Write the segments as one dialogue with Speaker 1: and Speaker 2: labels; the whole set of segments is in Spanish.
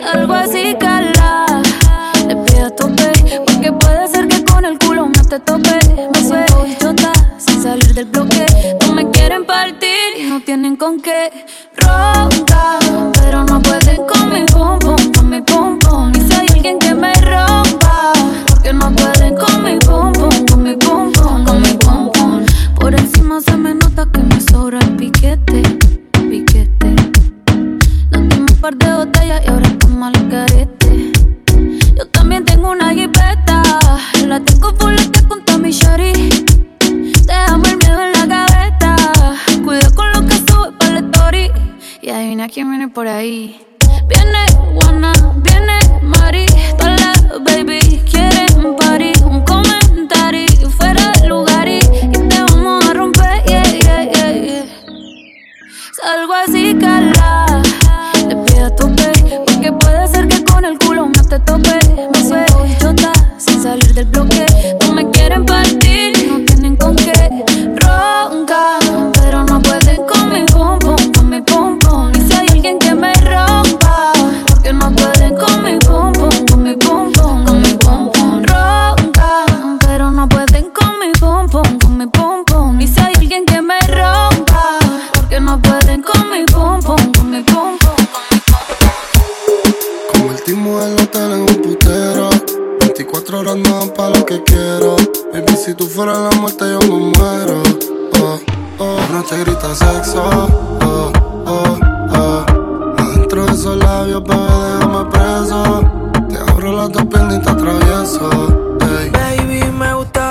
Speaker 1: Salgo así, cala. Le pido tope. Porque puede ser que con el culo no te tope. Me suelto y sin salir del bloque. No me quieren partir y no tienen con qué.
Speaker 2: 24 horas más para lo que quiero. Baby, si tú fueras la muerte, yo me muero. Oh, oh. La noche grita sexo. Oh, oh, oh. Adentro de esos labios, bebé, déjame preso. Te abro las dos piernas y te atravieso. Hey.
Speaker 3: Baby, me gusta.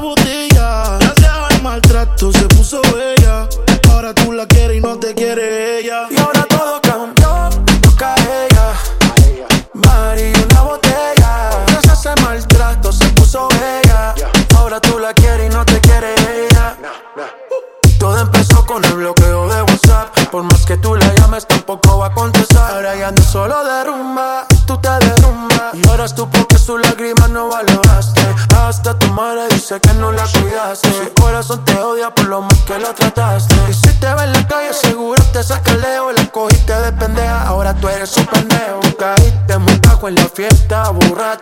Speaker 4: botella. Gracias al maltrato se puso bella.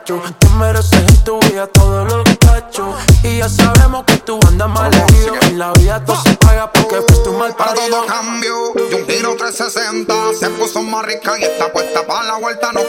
Speaker 4: Tú
Speaker 5: mereces en tu vida todos los cachos. Y ya sabemos que tú andas mal herido. En la vida todo ah. se paga porque fuiste un mal parido.
Speaker 6: Para todo cambio, yo un giro 360. Se puso más rica y está puesta para la vuelta. No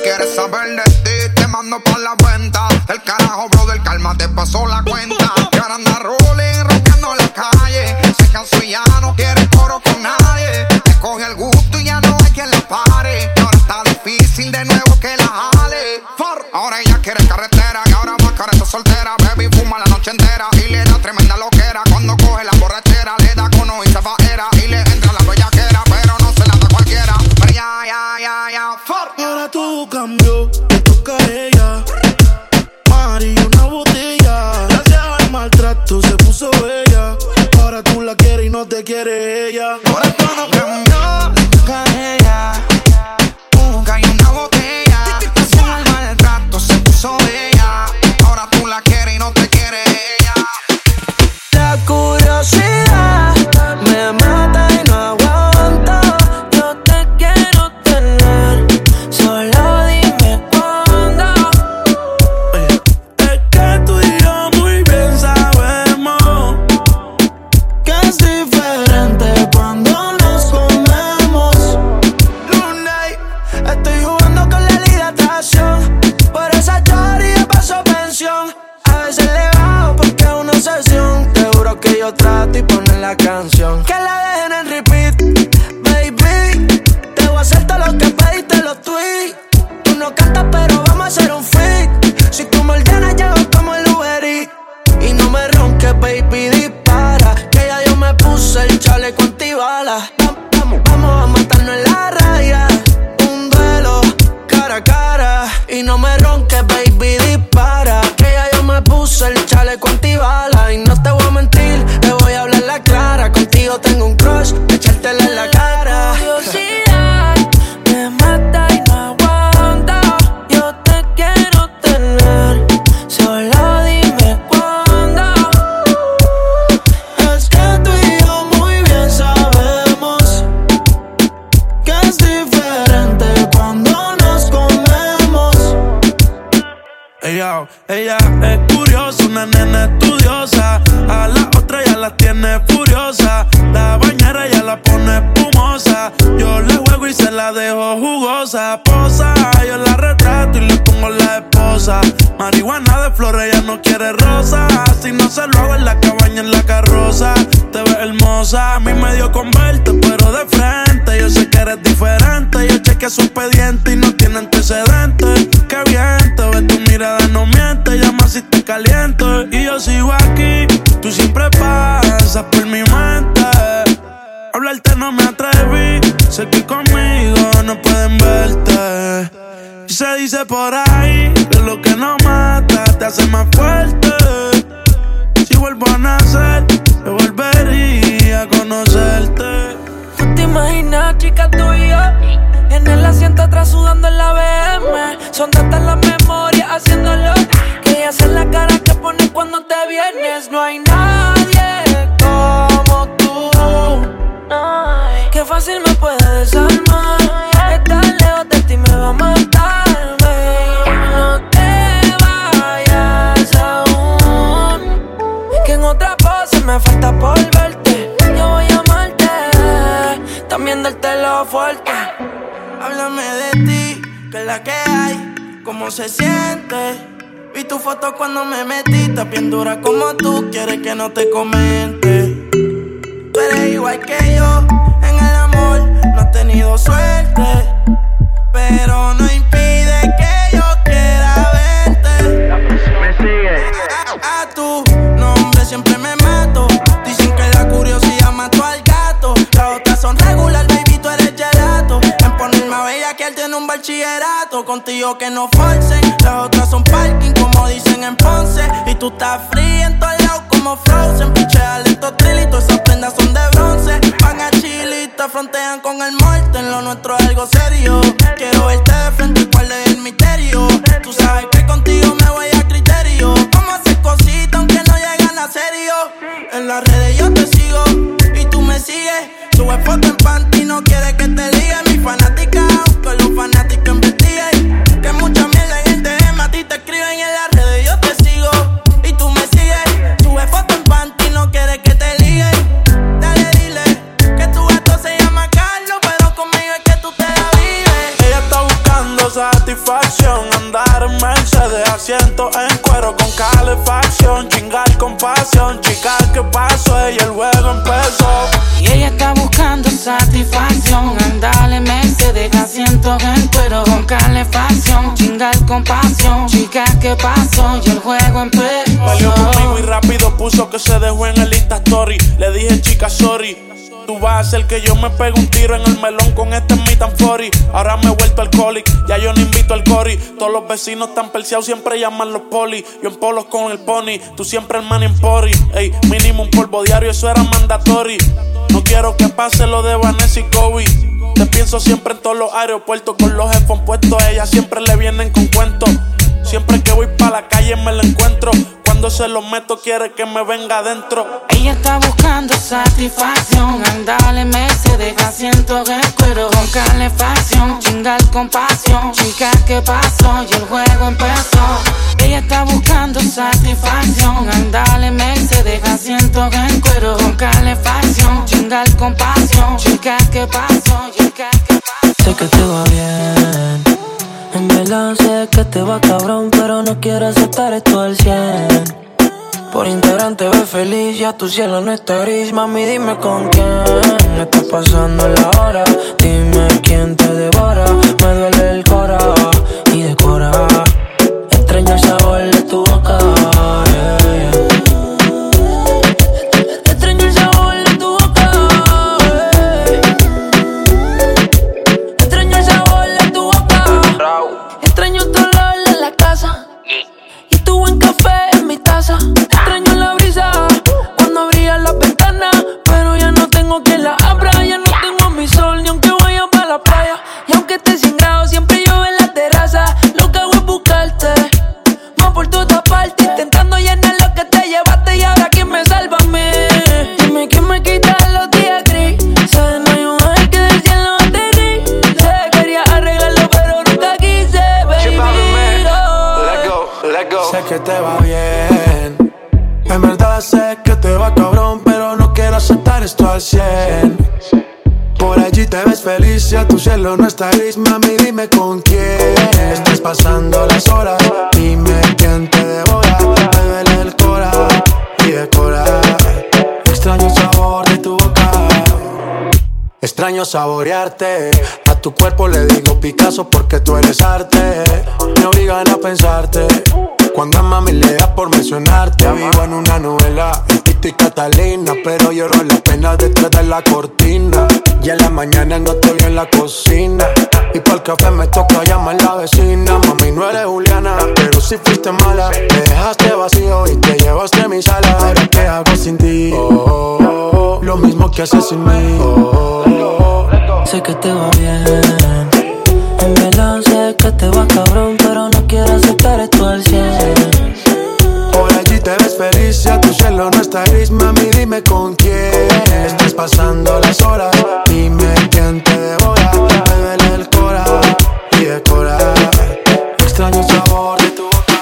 Speaker 7: por
Speaker 8: ahí
Speaker 9: Cuando me
Speaker 10: metiste, bien dura como tú, quieres que no te comente. Tú eres igual que yo, en el amor no has tenido suerte. Bachillerato. Contigo que no forcen. Las otras son parking, como dicen en Ponce. Y tú estás fría en todos lados como Frozen. Pichea lento trilito, esas prendas son de bronce. Frontean con el muerto. En lo nuestro es algo serio. Quiero verte de frente, cuál es el misterio. Tú sabes que contigo me voy a criterio. Vamos a hacer cositas aunque no llegan a serio. En las redes yo te sigo y tú me sigues. Sube foto en panty, no quiere que te ligue. Mi fanática, que los fanáticos investiguen.
Speaker 8: Hacer que yo me pegue un tiro en el melón con este and 40. Ahora me he vuelto alcoholic, ya yo no invito al cori. Todos los vecinos están perseados, siempre llaman los poli. Yo en polos con el pony, tú siempre el man en pori. Ey, mínimo un polvo diario, eso era mandatory. No quiero que pase lo de Vanessa y Kobe. Te pienso siempre en todos los aeropuertos con los headphones puestos. A ella siempre le vienen con cuentos. Siempre que voy pa' la calle me la encuentro. Cuando se lo meto quiere que me venga adentro.
Speaker 9: Ella está buscando satisfacción. Andale, se deja asiento en cuero con calefacción. Chingar con pasión. Chica, ¿qué pasó? Y el juego empezó. Ella está buscando satisfacción. Andale, se deja asiento en cuero con calefacción. Chingar con pasión. Chica, ¿qué pasó? Chica, ¿qué pasó?
Speaker 10: Sé que te va bien. Verdad sé que te va cabrón, pero no quiero aceptar esto al 100. Por integrante te ves feliz, ya tu cielo no está gris. Mami, dime con quién está pasando la hora. Dime quién te devora. Me duele el cora y decora.
Speaker 4: porque tú eres arte. Me obligan a pensarte. Cuando a mami le da por mencionarte, vivo en una novela. Tito y Catalina, pero lloro la pena detrás de la cortina. Y en la mañana no estoy en la cocina. Y por el café me toca llamar la vecina. Mami, no eres Juliana, pero si fuiste mala. Te dejaste vacío y te llevaste a mi sala. Ahora qué hago sin ti. Oh, oh, oh, lo mismo que haces sin mí. Oh, oh,
Speaker 11: sé que te va bien en verdad sé que te va cabrón, pero no quiero aceptar esto al cien.
Speaker 4: Por allí te ves feliz, ya tu cielo no está gris, mami, dime con quién. Estás pasando las horas, dime quién te devora. Me duele el cora y decora. Extraño el sabor de tu boca.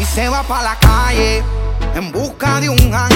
Speaker 6: Y se va pa' la calle en busca de un
Speaker 8: ángel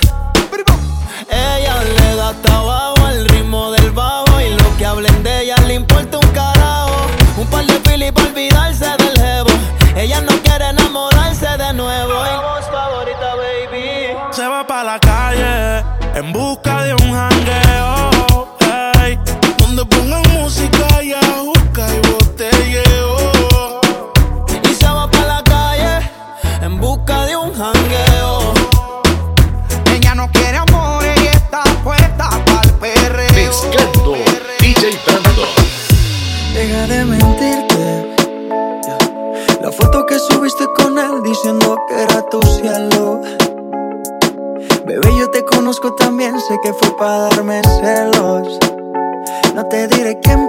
Speaker 11: Can't.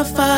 Speaker 11: I find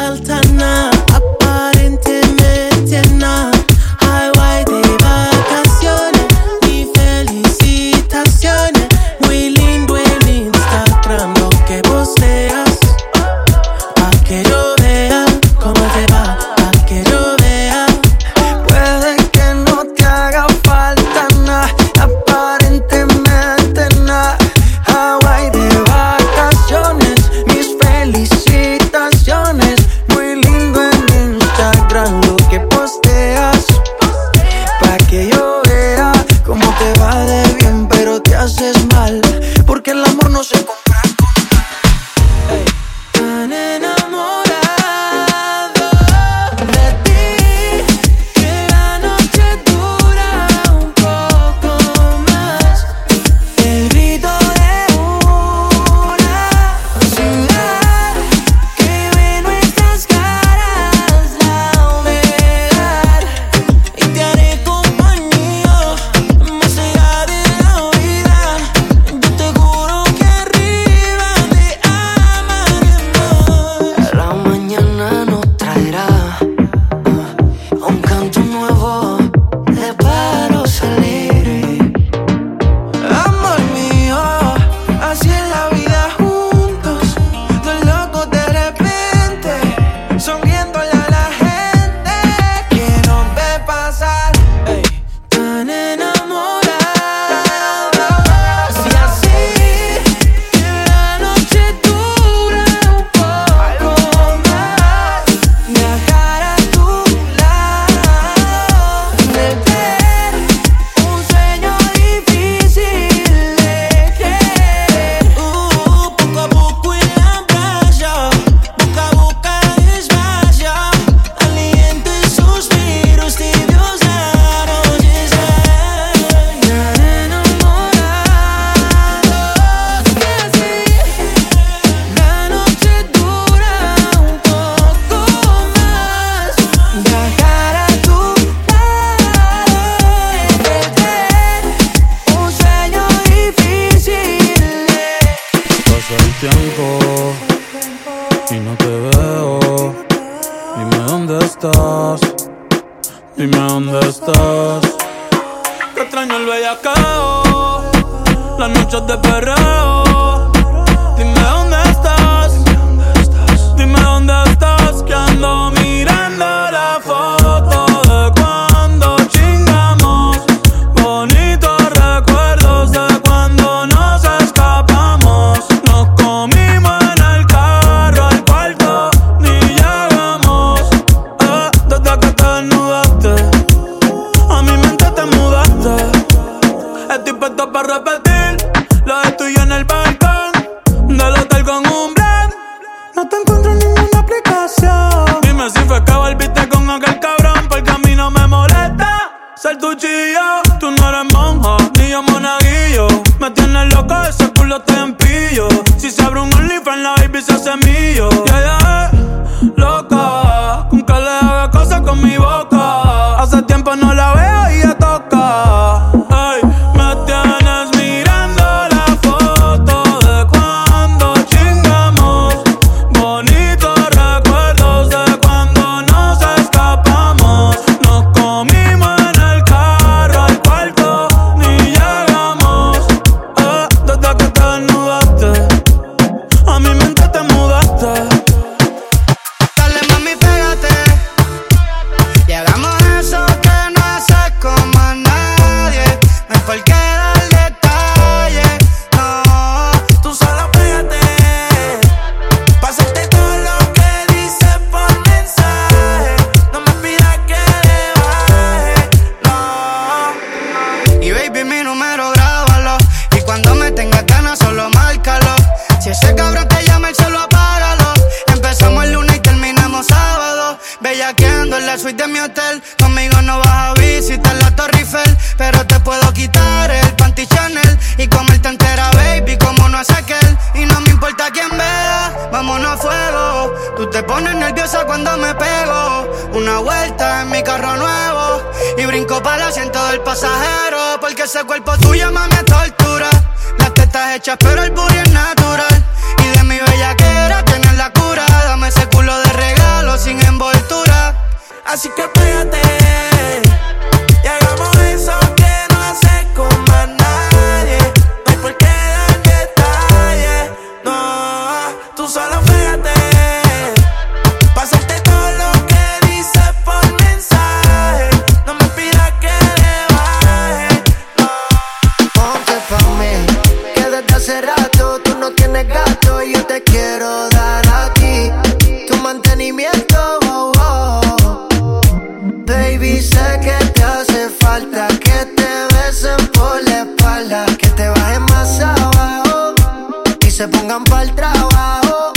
Speaker 8: se pongan
Speaker 12: para el
Speaker 13: trabajo.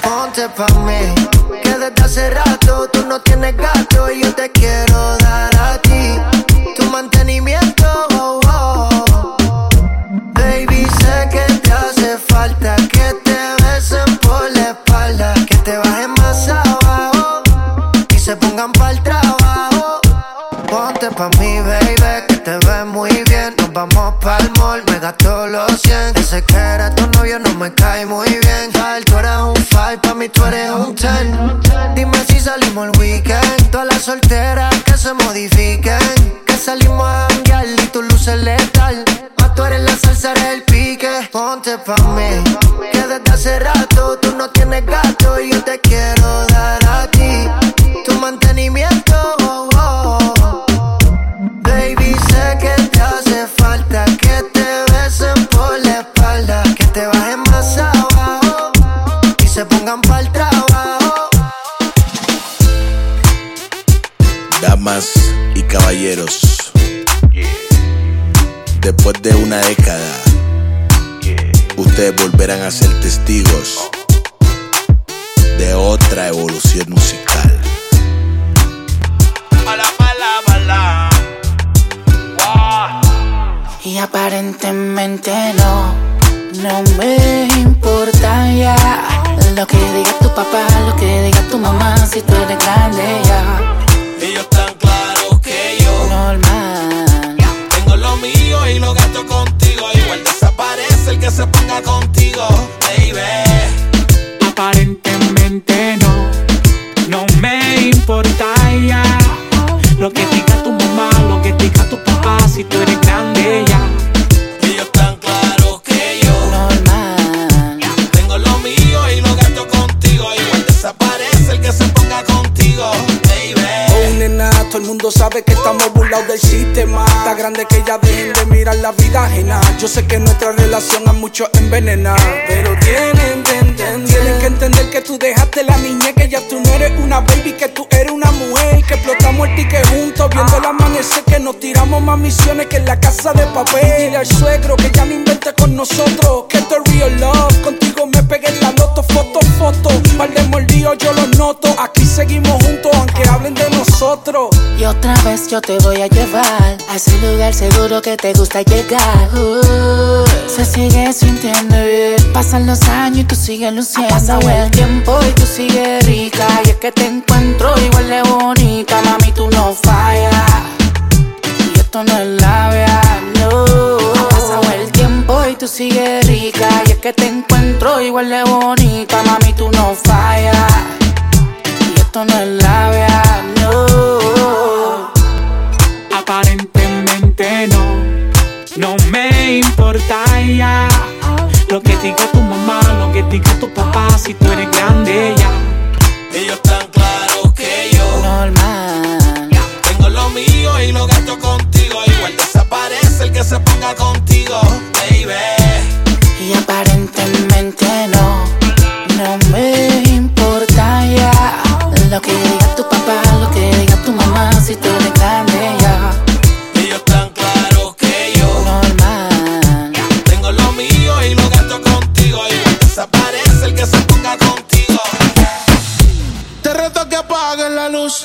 Speaker 13: Ponte pa' mí, que desde hace rato tú no tienes gato y yo te quiero.
Speaker 14: lo que diga tu mamá, lo que diga tu papá, si tú eres grande ya.
Speaker 10: Ellos tan claros que yo.
Speaker 14: Normal.
Speaker 10: Tengo lo mío y lo gasto contigo. Igual desaparece el que se ponga contigo. Baby.
Speaker 15: Oh, nena, todo el mundo sabe que
Speaker 16: estamos burlados del sistema. Está grande que ya dejen de mirar la vida ajena. Yo sé que nuestra relación a muchos envenena. Pero tienen, tienen, tienen que entender que tú dejaste la niñez, que ya tú no eres una baby, que tú eres explotamos el ticket juntos, viendo el amanecer, que nos tiramos más misiones que en la casa de papel. Dile al suegro que ya no invente con nosotros, que esto es real love. Contigo me pegué en la loto, foto. Par de mordidos yo los noto. Aquí seguimos juntos, aunque hablen de nosotros.
Speaker 9: Y otra vez yo te voy a llevar a ese lugar seguro que te gusta llegar. Uh, se sigue sintiendo bien. Pasan los años y tú sigues luciendo. Ha pasado el tiempo y tú sigues rica. Y es que te encuentro igual de bonita. Mami, tú no fallas. Y esto no es labia, no. Tú sigues rica. Y es que te encuentro igual de bonita. Mami, tú no fallas. Y esto no es labia, no.
Speaker 14: Aparentemente no, no me importa ya. Lo que diga tu mamá, lo que diga tu papá, si tú eres grande ya.
Speaker 17: Ellos tan claros que yo
Speaker 9: Normal.
Speaker 17: tengo lo mío y lo gasto contigo. Igual desaparece el que se ponga contigo, baby.
Speaker 9: Y aparentemente no, no me importa ya. Lo que diga tu papá, lo que diga tu mamá Si tú eres grande ya.
Speaker 17: Ellos tan claros que yo
Speaker 9: Normal.
Speaker 17: tengo lo mío y lo gasto contigo. Igual desaparece el que se ponga contigo.
Speaker 8: Te reto que apagues la luz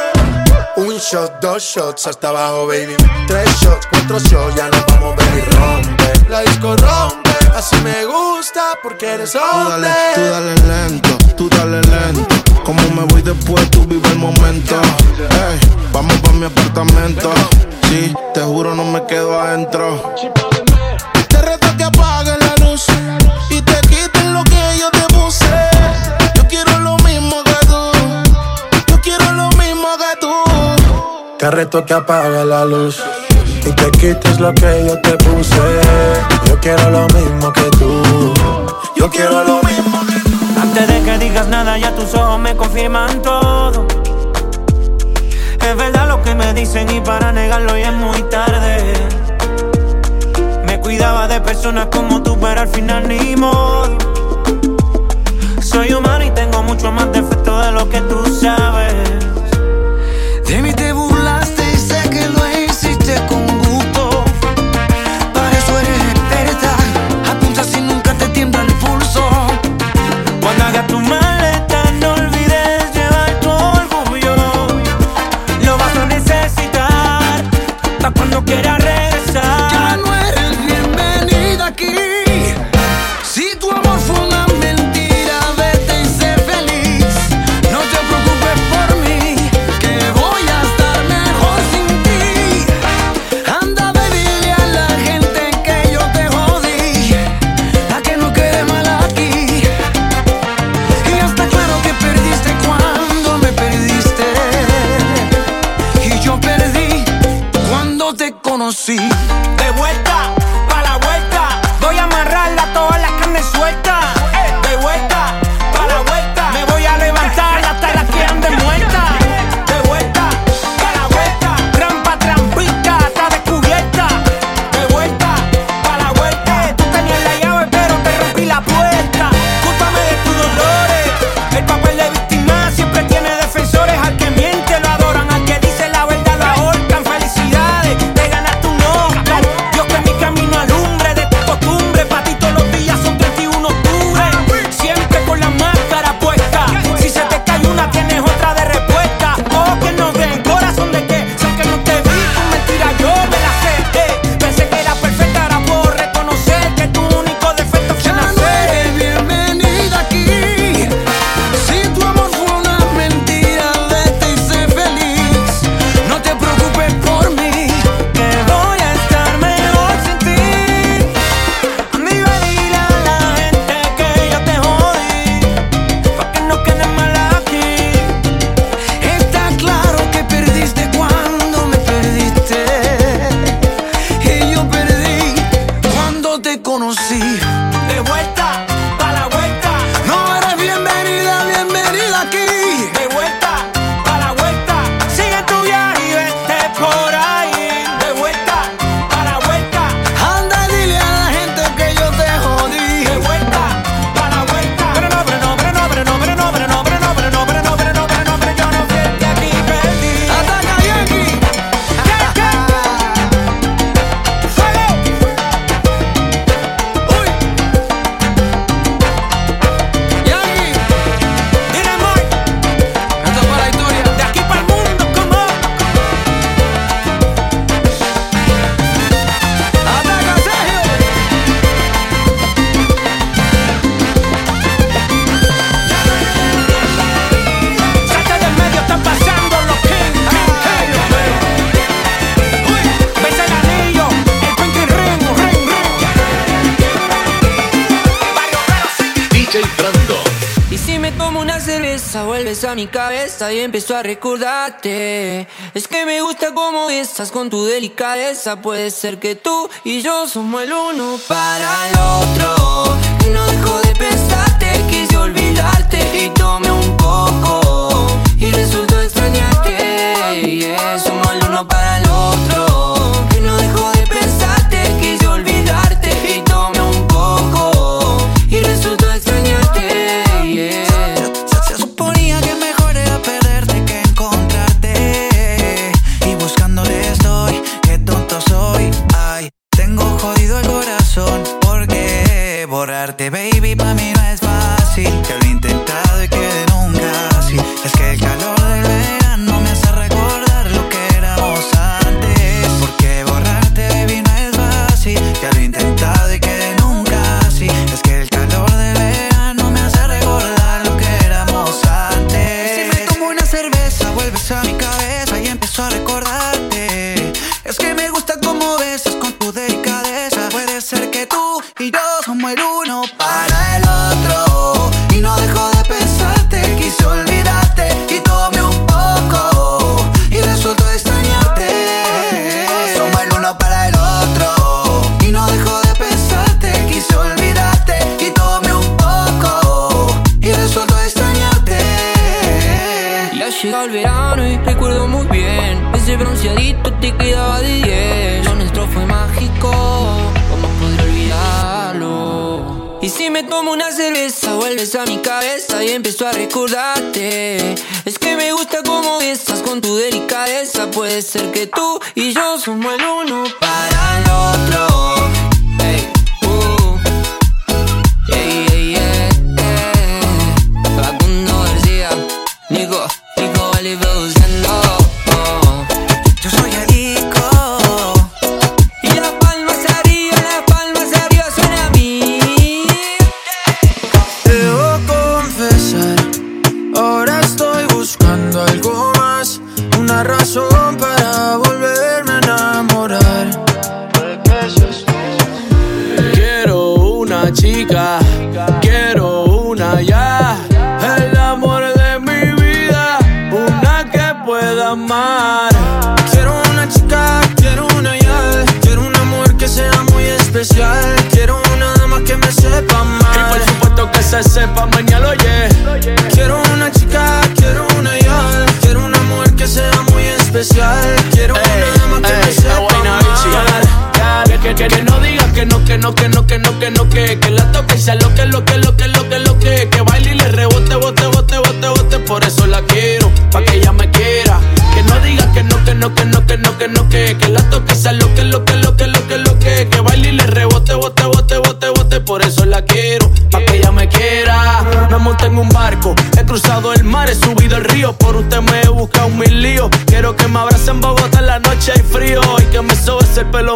Speaker 4: Un shot, dos shots hasta abajo, baby. Tres shots, cuatro shots, ya nos vamos, baby, rompe.
Speaker 8: La disco rompe, así me gusta porque eres
Speaker 18: Tú dale,
Speaker 8: hombre.
Speaker 18: tú dale lento, tú dale lento. Como me voy después, tú vive el momento. Ey, vamos pa' mi apartamento. Sí, te juro, no me quedo adentro.
Speaker 8: Te reto que apagues Te
Speaker 4: reto que apague la luz y que quites lo que yo te puse. Yo quiero lo mismo que tú. Yo quiero lo mismo que tú.
Speaker 19: Antes de que digas nada, ya tus ojos me confirman todo. Es verdad lo que me dicen y para negarlo ya es muy tarde. Me cuidaba de personas como tú, pero al final ni modo. Soy humano y tengo mucho más defectos de lo que tú sabes.
Speaker 3: De mí te hiciste con
Speaker 10: cerveza vuelves a mi cabeza y empiezo a recordarte. Es que me gusta cómo estás con tu delicadeza. Puede ser que tú y yo somos el uno para el otro.
Speaker 20: Que no dejo de pensarte, quise olvidarte y tomé un
Speaker 10: con tu delicadeza. Puede ser que tú y yo somos el uno para.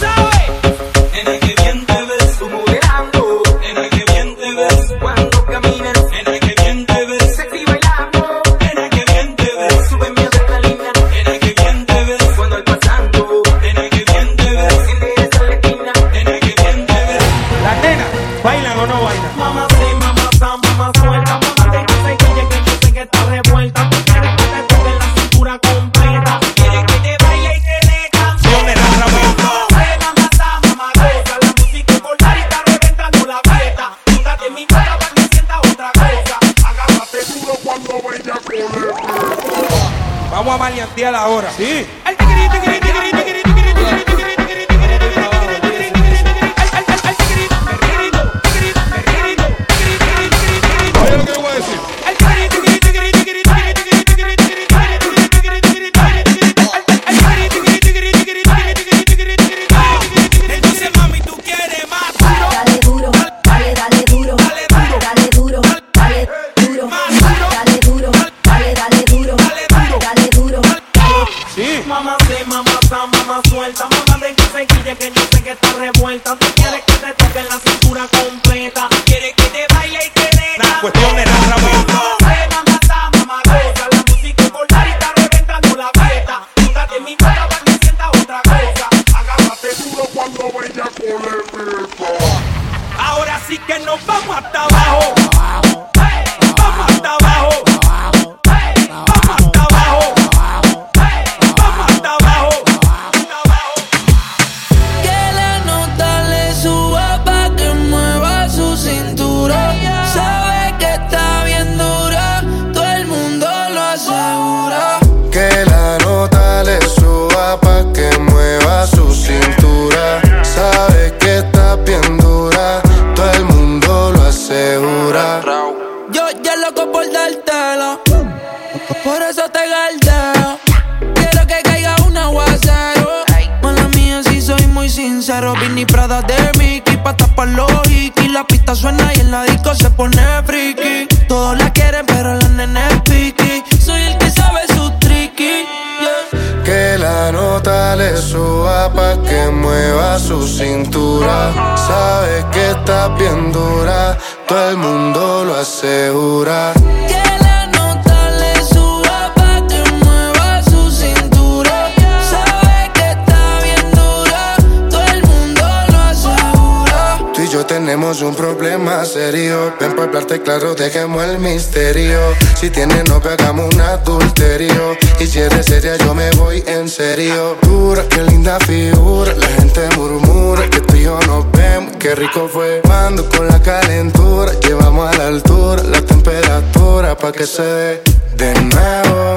Speaker 21: sour
Speaker 22: vamos a maleantear ahora. Sí.
Speaker 2: Claro, dejemos el misterio. Si tienes novia, hagamos un adulterio. Y si eres seria, yo me voy en serio. Dura, qué linda figura. La gente murmura que tú y yo nos vemos. Qué rico fue. Mando con la calentura. Llevamos a la altura la temperatura pa' que se dé de nuevo.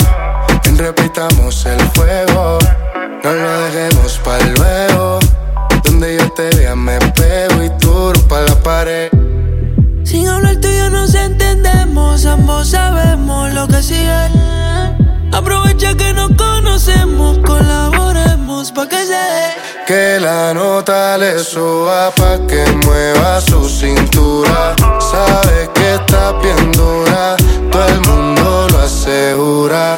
Speaker 2: Repitamos el fuego. No lo dejemos para luego. Donde yo te vea me pego y tú pa' la pared.
Speaker 3: Lo que sigue. Aprovecha que nos conocemos, colaboremos pa' que se dé.
Speaker 2: Que la nota le suba pa' que mueva su cintura. Sabe que está bien dura, todo el mundo lo asegura.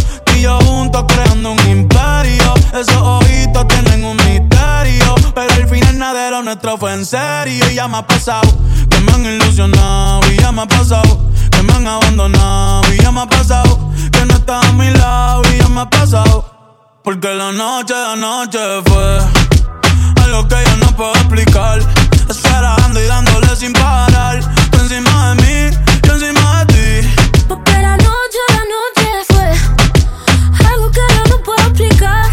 Speaker 19: Y yo juntos creando un imperio. Esos ojitos tienen un misterio. Pero al final nada de lo nuestro fue en serio. Y ya me ha pasado que me han ilusionado. Y ya me ha pasado que me han abandonado. Y ya me ha pasado que no estás a mi lado. Y ya me ha pasado. Porque la noche, la noche fue algo que yo no puedo explicar. Esperando y dándole sin parar. Tú encima de mí, yo encima de ti.
Speaker 1: Porque la noche, la noche fue algo que yo no puedo explicar.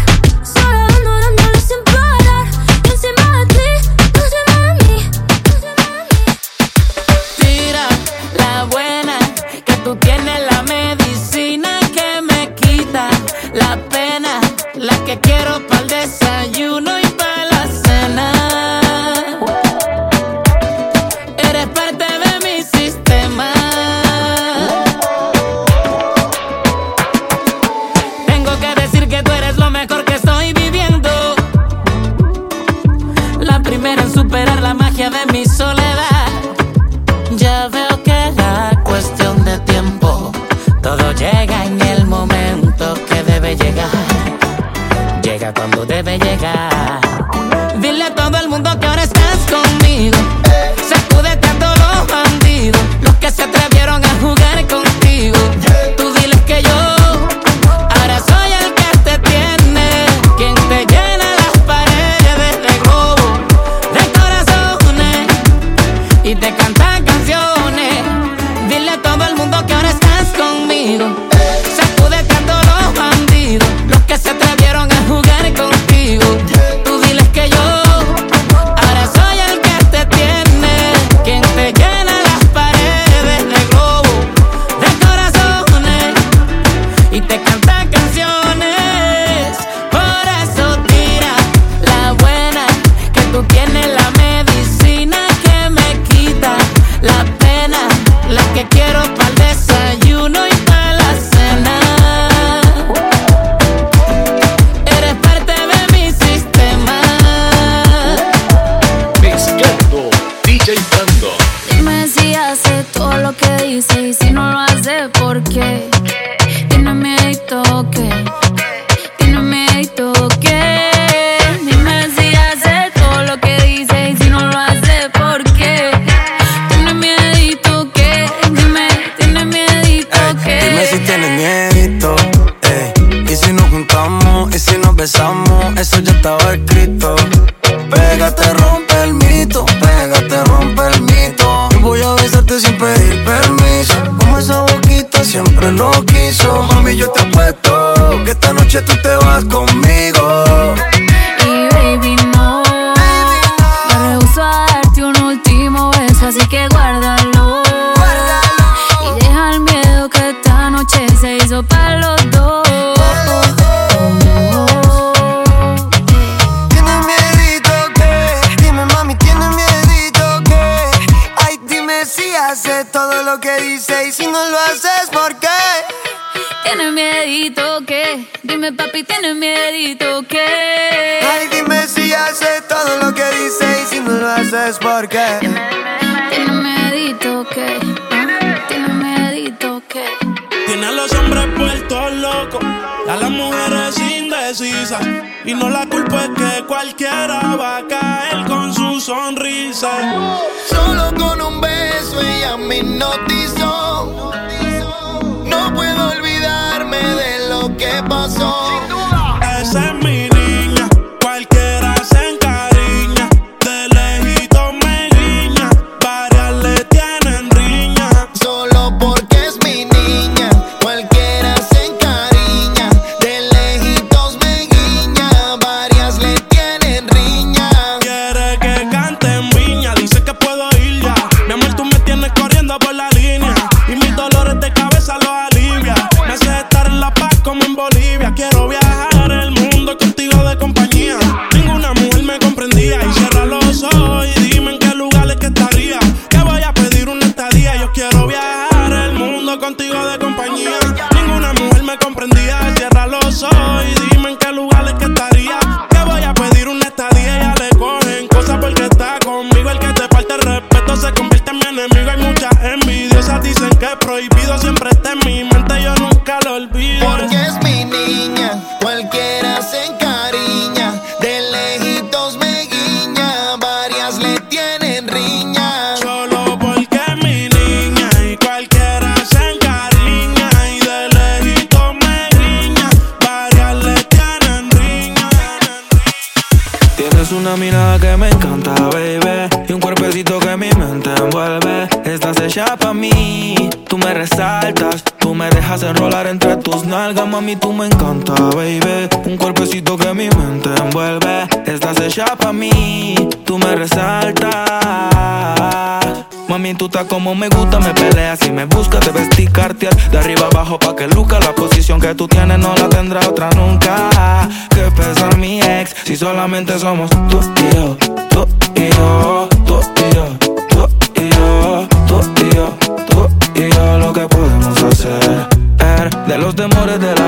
Speaker 9: Y
Speaker 23: no
Speaker 13: la culpa es que cualquiera va a caer con su sonrisa.
Speaker 8: Solo con un beso ella me hipnotizó. No puedo olvidarme de lo que pasó.
Speaker 13: Como me
Speaker 24: gusta, me peleas y me buscas, te vestir cartier de arriba abajo pa' que luca la posición que tú tienes no la tendrá otra nunca. Que pesa mi ex si solamente somos tú y yo, tú y yo, tú y yo, tú y yo, tú y yo, tú y yo, lo que podemos hacer. De los temores de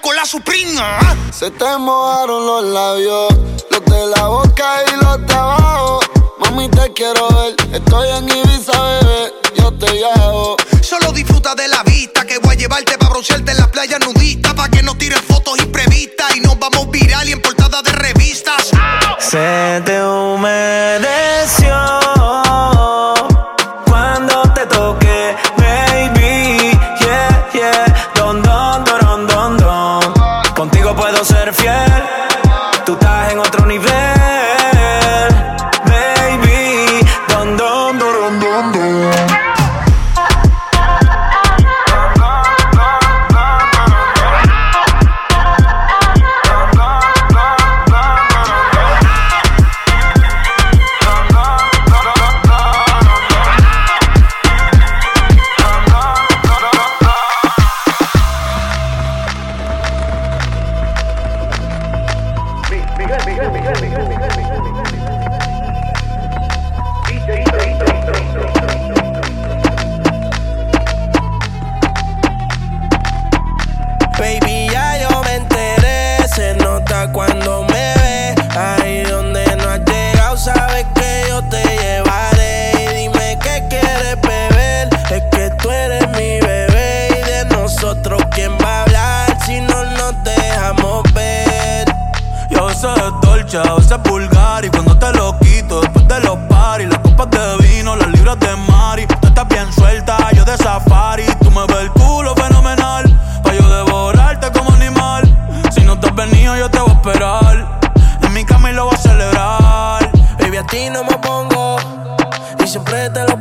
Speaker 25: con
Speaker 6: la suprina. ¿ah?
Speaker 26: Se te mojaron los labios, los de la boca y los de abajo. Mami, te quiero ver, estoy en Ibiza, bebé, yo te llevo.
Speaker 6: Solo disfruta de la vista que voy a llevarte para broncearte en la playa nudista. Pa' que no tiren fotos imprevistas y nos vamos viral y en portada de revistas.
Speaker 10: Se te humedeció
Speaker 19: ti no me pongo. Y siempre te lo